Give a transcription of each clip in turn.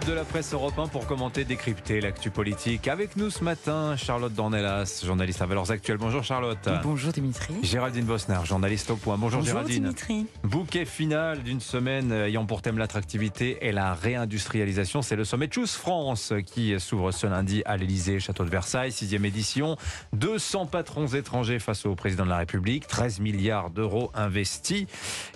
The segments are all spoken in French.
club de la presse européen pour commenter, décrypter l'actu politique. Avec nous ce matin, Charlotte Dornelas, journaliste à Valeurs Actuelles. Bonjour Charlotte. Bonjour Dimitri. Géraldine Bosner, journaliste au point. Bonjour, Bonjour Géraldine. Dimitri. Bouquet final d'une semaine ayant pour thème l'attractivité et la réindustrialisation. C'est le sommet Choose France qui s'ouvre ce lundi à l'Elysée, château de Versailles, sixième édition. 200 patrons étrangers face au président de la République, 13 milliards d'euros investis.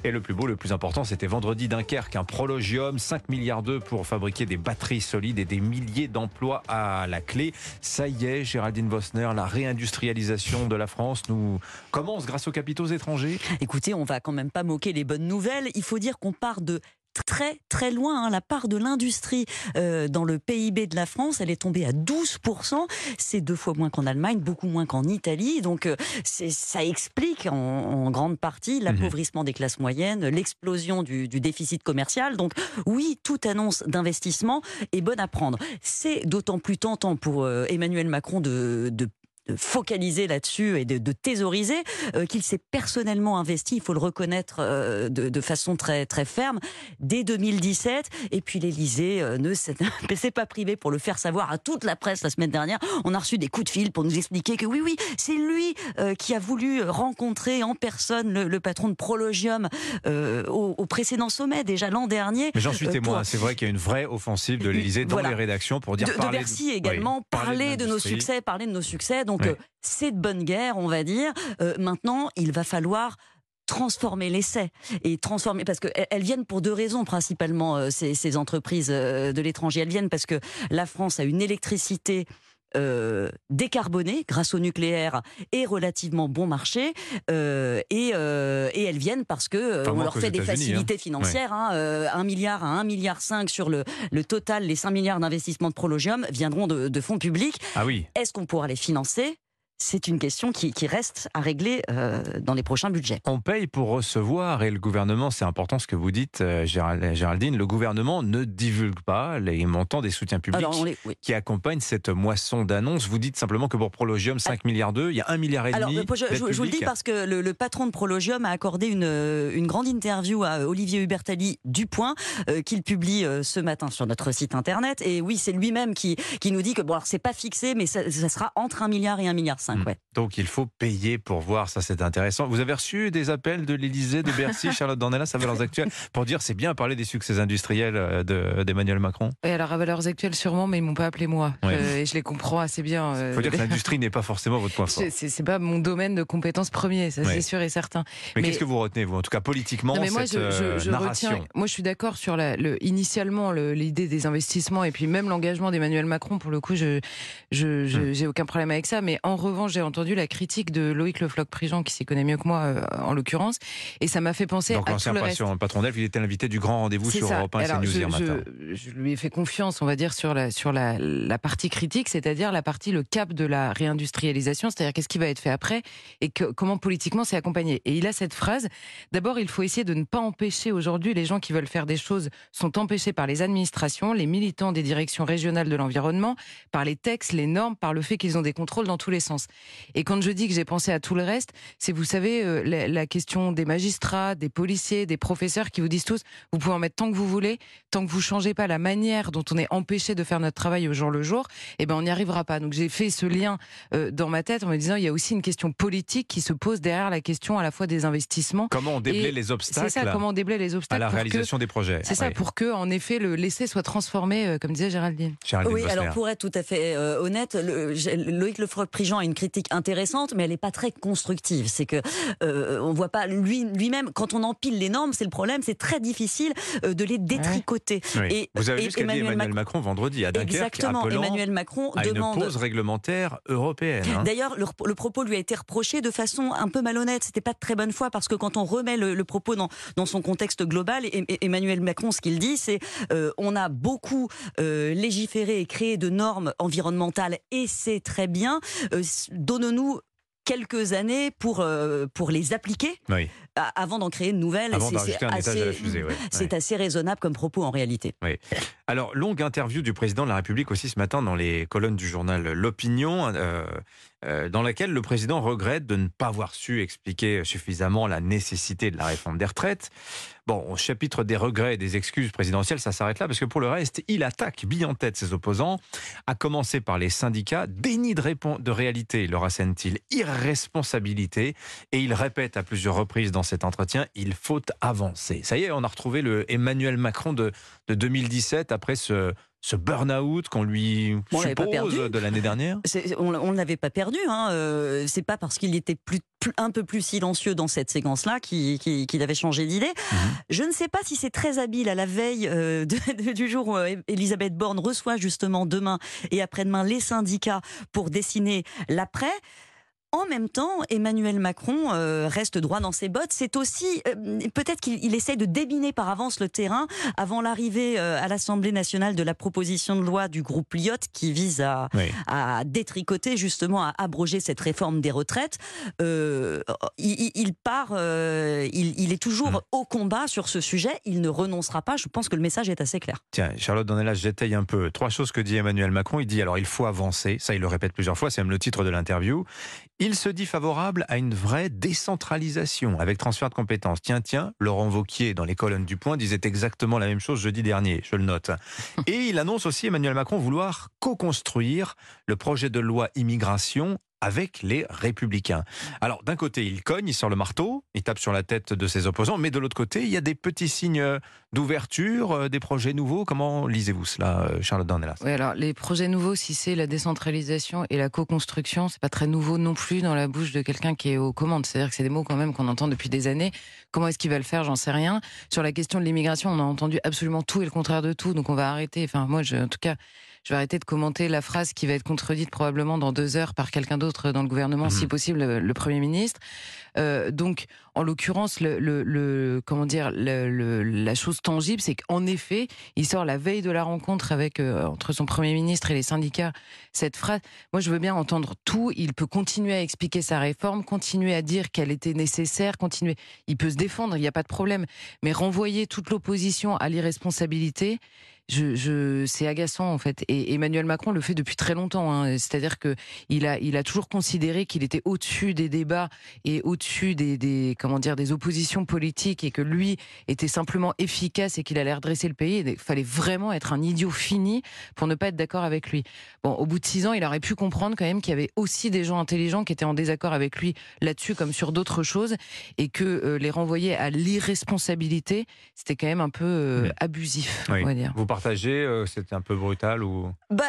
Et le plus beau, le plus important, c'était vendredi Dunkerque, un prologium, 5 milliards d'euros pour fabriquer des batteries solides et des milliers d'emplois à la clé. Ça y est, Géraldine Vosner, la réindustrialisation de la France nous commence grâce aux capitaux étrangers. Écoutez, on va quand même pas moquer les bonnes nouvelles. Il faut dire qu'on part de très très loin. hein. La part de l'industrie euh, dans le PIB de la France, elle est tombée à 12%. C'est deux fois moins qu'en Allemagne, beaucoup moins qu'en Italie. Donc euh, ça explique en, en grande partie l'appauvrissement des classes moyennes, l'explosion du, du déficit commercial. Donc oui, toute annonce d'investissement est bonne à prendre. C'est d'autant plus tentant pour euh, Emmanuel Macron de de focaliser là-dessus et de, de thésauriser euh, qu'il s'est personnellement investi, il faut le reconnaître euh, de, de façon très très ferme, dès 2017. Et puis l'Élysée euh, ne s'est pas privé pour le faire savoir à toute la presse la semaine dernière. On a reçu des coups de fil pour nous expliquer que oui, oui, c'est lui qui a voulu rencontrer en personne le, le patron de Prologium au, au précédent sommet, déjà l'an dernier. Mais j'en suis témoin. pour- C'est vrai qu'il y a une vraie offensive de l'Élysée dans Voilà. les rédactions pour dire de, de parler Bercy oui, également, parler de, nos succès, parler de nos succès. Donc Oui. euh, c'est de bonne guerre, on va dire. Euh, maintenant, il va falloir transformer l'essai et transformer parce qu'elles elles viennent pour deux raisons principalement euh, ces, ces entreprises de l'étranger elles viennent parce que la France a une électricité euh, décarbonée grâce au nucléaire et relativement bon marché euh, et, euh, et elles viennent parce que euh, on leur fait des hein. facilités financières hein, euh, 1 milliard à 1 milliard 5 sur le, le total les 5 milliards d'investissements de Prologium viendront de, de fonds publics Ah oui. est-ce qu'on pourra les financer? C'est une question qui, qui reste à régler euh, dans les prochains budgets. On paye pour recevoir et le gouvernement, c'est important ce que vous dites, euh, Gérald- Géraldine, le gouvernement ne divulgue pas les montants des soutiens publics Alors, on les- oui. qui accompagnent cette moisson d'annonces. Vous dites simplement que pour Prologium, 5 milliards d'euros, il y a 1 milliard et Alors, demi. euh, je, je- d'aide je vous le dis parce que le, le patron de Prologium a accordé une, euh, une grande interview à Olivier Hubertali du Point, euh, qu'il publie ce matin sur notre site internet. Et oui, c'est lui-même qui, qui nous dit que bon, alors c'est pas fixé, mais ça, ça sera entre 1 milliard et 1 milliard 5. Ouais. Donc il faut payer pour voir, ça c'est intéressant. Vous avez reçu des appels de l'Élysée, de Bercy, Charlotte Dornelas, à Valeurs Actuelles, pour dire c'est bien parler des succès industriels euh, de- d'Emmanuel Macron? Et alors à valeurs actuelles sûrement, mais ils m'ont pas appelé moi. Ouais. Euh, et je les comprends assez bien. Il euh, faut dire que l'industrie n'est pas forcément votre point fort. c'est- pas mon domaine de compétence premier, ça Ouais. c'est sûr et certain. Mais, mais- qu'est-ce que vous retenez, vous, en tout cas politiquement, Non, mais moi, cette je, je- je narration? retiens. Moi, je suis d'accord sur la, le, initialement le- l'idée des investissements et puis même l'engagement d'Emmanuel Macron. Pour le coup, je, Hmm. j'ai aucun problème avec ça. Mais en revanche, j'ai entendu la critique de Loïc Le Floch-Prigent, qui s'y connaît mieux que moi, euh, en l'occurrence, et ça m'a fait penser Donc à tout l'ancien le reste. patron, patron d'Elf, il était l'invité du grand rendez-vous sur ça. Europe 1 et Alors, CNews je, hier matin. je- je lui ai fait confiance, on va dire, sur la, sur la, la partie critique, c'est-à-dire la partie, le cap de la réindustrialisation, c'est-à-dire qu'est-ce qui va être fait après et que, comment politiquement c'est accompagné. Et il a cette phrase, d'abord, il faut essayer de ne pas empêcher aujourd'hui les gens qui veulent faire des choses sont empêchés par les administrations, les militants des directions régionales de l'environnement, par les textes, les normes, par le fait qu'ils ont des contrôles dans tous les sens. Et quand je dis que j'ai pensé à tout le reste, c'est, vous savez, euh, la, la question des magistrats, des policiers, des professeurs qui vous disent tous, vous pouvez en mettre tant que vous voulez, tant que vous changez pas la manière dont on est empêché de faire notre travail au jour le jour, eh ben on n'y arrivera pas. Donc j'ai fait ce lien euh, dans ma tête en me disant, il y a aussi une question politique qui se pose derrière la question à la fois des investissements. Comment on déblaye les C'est obstacles ça, comment déblai les à obstacles la pour que- réalisation des projets C'est ça, Oui. pour que, en effet, le l'essai soit transformé, euh, comme disait Géraldine. Géraldine Oui, Bosner. alors pour être tout à fait euh, honnête, le- Loïc Lefroc-Prigent a une critique intéressante, mais elle n'est pas très constructive. C'est que euh, on voit pas lui lui-même quand on empile les normes, c'est le problème, c'est très difficile euh, de les détricoter. Oui. Et- Vous avez vu ce qu'a dit Emmanuel Macron- Macron vendredi à Dunkerque, Exactement, Emmanuel Macron à une demande pause réglementaire européenne. hein. D'ailleurs, le, le propos lui a été reproché de façon un peu malhonnête. C'était pas de très bonne foi parce que quand on remet le, le propos dans, dans son contexte global, et- et Emmanuel Macron, ce qu'il dit, c'est euh, on a beaucoup euh, légiféré et créé de normes environnementales et c'est très bien. Euh, s- Donne-nous quelques années pour, euh, les appliquer. Avant d'en créer de nouvelles. C'est- la fusée. ouais. C'est Ouais. assez raisonnable comme propos en réalité. Alors, longue interview du président de la République aussi ce matin dans les colonnes du journal L'Opinion. Euh, euh, dans laquelle le président regrette de ne pas avoir su expliquer suffisamment la nécessité de la réforme des retraites. Bon, au chapitre des regrets et des excuses présidentielles, ça s'arrête là, parce que pour le reste, il attaque bille en tête ses opposants, à commencer par les syndicats. Déni de, de réalité, leur assène-t-il, irresponsabilité, et il répète à plusieurs reprises dans cet entretien, il faut avancer. Ça y est, on a retrouvé le Emmanuel Macron de, de 2017 après ce ce burn-out qu'on lui suppose de l'année dernière On ne l'avait pas perdu. Hein. Euh, c'est pas parce qu'il était plus, un peu plus silencieux dans cette séquence-là qu'il avait changé d'idée. Mhm. Je ne sais pas si c'est très habile à la veille euh, du jour où euh, Elisabeth Borne reçoit justement demain et après-demain les syndicats pour dessiner l'après. En même temps, Emmanuel Macron euh, reste droit dans ses bottes. C'est aussi euh, peut-être qu'il essaie de débiner par avance le terrain avant l'arrivée euh, à l'Assemblée nationale de la proposition de loi du groupe Lyot qui vise à, à détricoter justement à abroger cette réforme des retraites. Il, part, il, est toujours hmm. au combat sur ce sujet. Il ne renoncera pas. Je pense que le message est assez clair. Tiens, Charlotte Donnella, j'étaye un peu. Trois choses que dit Emmanuel Macron. Il dit alors il faut avancer. Ça, il le répète plusieurs fois. C'est même le titre de l'interview. Il se dit favorable à une vraie décentralisation avec transfert de compétences. Tiens, tiens, Laurent Vauquier, dans les colonnes du Point, disait exactement la même chose jeudi dernier, je le note. Et il annonce aussi, Emmanuel Macron, vouloir co-construire le projet de loi immigration avec les républicains. Alors d'un côté, il cogne, il sort le marteau, il tape sur la tête de ses opposants, mais de l'autre côté, il y a des petits signes d'ouverture, euh, des projets nouveaux. Comment lisez-vous cela, euh, Charlotte Dornelas? Oui, alors les projets nouveaux, si c'est la décentralisation et la co-construction, c'est pas très nouveau non plus dans la bouche de quelqu'un qui est aux commandes. C'est-à-dire que c'est des mots quand même qu'on entend depuis des années. Comment est-ce qu'il va le faire? J'en sais rien. Sur la question de l'immigration, on a entendu absolument tout et le contraire de tout, donc on va arrêter. Enfin, moi, je, en tout cas, je vais arrêter de commenter la phrase qui va être contredite probablement dans deux heures par quelqu'un d'autre dans le gouvernement, si mhm. possible, le, Premier ministre. Euh, donc, en l'occurrence, le, le, comment dire, la chose tangible, c'est qu'en effet, il sort la veille de la rencontre avec euh, entre son Premier ministre et les syndicats cette phrase. Moi, je veux bien entendre tout. Il peut continuer à expliquer sa réforme, continuer à dire qu'elle était nécessaire, continuer. Il peut se défendre, il n'y a pas de problème. Mais renvoyer toute l'opposition à l'irresponsabilité je, je c'est agaçant en fait. Et Emmanuel Macron le fait depuis très longtemps. Hein. C'est-à-dire que il a, il a toujours considéré qu'il était au-dessus des débats et au-dessus des, des, comment dire, des oppositions politiques et que lui était simplement efficace et qu'il allait redresser le pays. Il fallait vraiment être un idiot fini pour ne pas être d'accord avec lui. Bon, au bout de six ans, il aurait pu comprendre quand même qu'il y avait aussi des gens intelligents qui étaient en désaccord avec lui là-dessus comme sur d'autres choses et que euh, les renvoyer à l'irresponsabilité, c'était quand même un peu euh, abusif, on va dire partagé euh, C'était un peu brutal ou? Bah,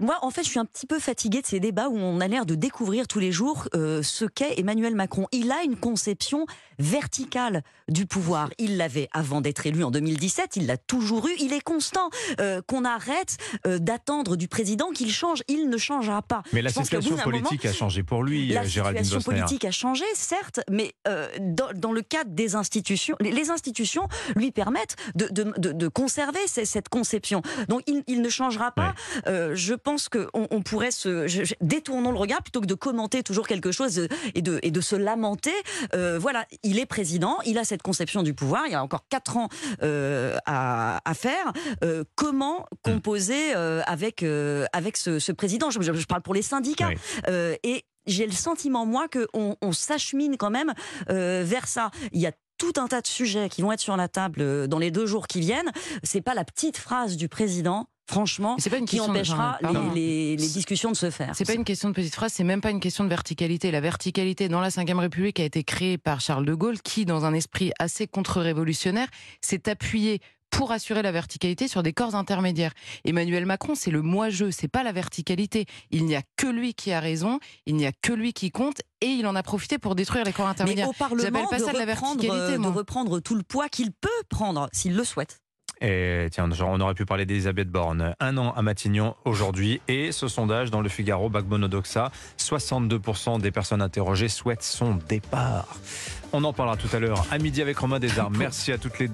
Moi, en fait, je suis un petit peu fatiguée de ces débats où on a l'air de découvrir tous les jours euh, ce qu'est Emmanuel Macron. Il a une conception verticale du pouvoir. Il l'avait avant d'être élu en 2017, il l'a toujours eu, il est constant. Euh, qu'on arrête d'attendre du président qu'il change. Il ne changera pas. Mais la situation politique a changé pour lui, la situation politique a changé, certes, mais dans, le cadre des institutions, les, institutions lui permettent de, de, de conserver cette conception. Donc il, ne changera pas. Euh, je pense qu'on on pourrait se détournons le regard plutôt que de commenter toujours quelque chose et de, et de se lamenter. Euh, voilà, il est président, il a cette conception du pouvoir. Il y a encore quatre ans euh, à, faire. comment hmm. composer avec avec ce, président? Je, je, parle pour les syndicats et j'ai le sentiment, moi, qu'on on, s'achemine quand même vers ça. Il y a tout un tas de sujets qui vont être sur la table euh, dans les deux jours qui viennent. C'est pas la petite phrase du président franchement, pas une qui empêchera les, discussions de se faire. C'est pas une question de petite phrase, c'est même pas une question de verticalité. La verticalité dans la Ve République a été créée par Charles de Gaulle, qui, dans un esprit assez contre-révolutionnaire, s'est appuyé pour assurer la verticalité sur des corps intermédiaires. Emmanuel Macron, c'est le moi-je, c'est pas la verticalité. Il n'y a que lui qui a raison, il n'y a que lui qui compte, et il en a profité pour détruire les corps intermédiaires. Mais au Parlement, pas de, ça de, la verticalité, de reprendre tout le poids qu'il peut prendre, s'il le souhaite. Et tiens, on aurait pu parler d'Elisabeth Borne. Un an à Matignon aujourd'hui. Et ce sondage dans le Figaro, Bagbono Doxa, 62% des personnes interrogées souhaitent son départ. On en parlera tout à l'heure à midi avec Romain Desarmes. Merci à toutes les deux.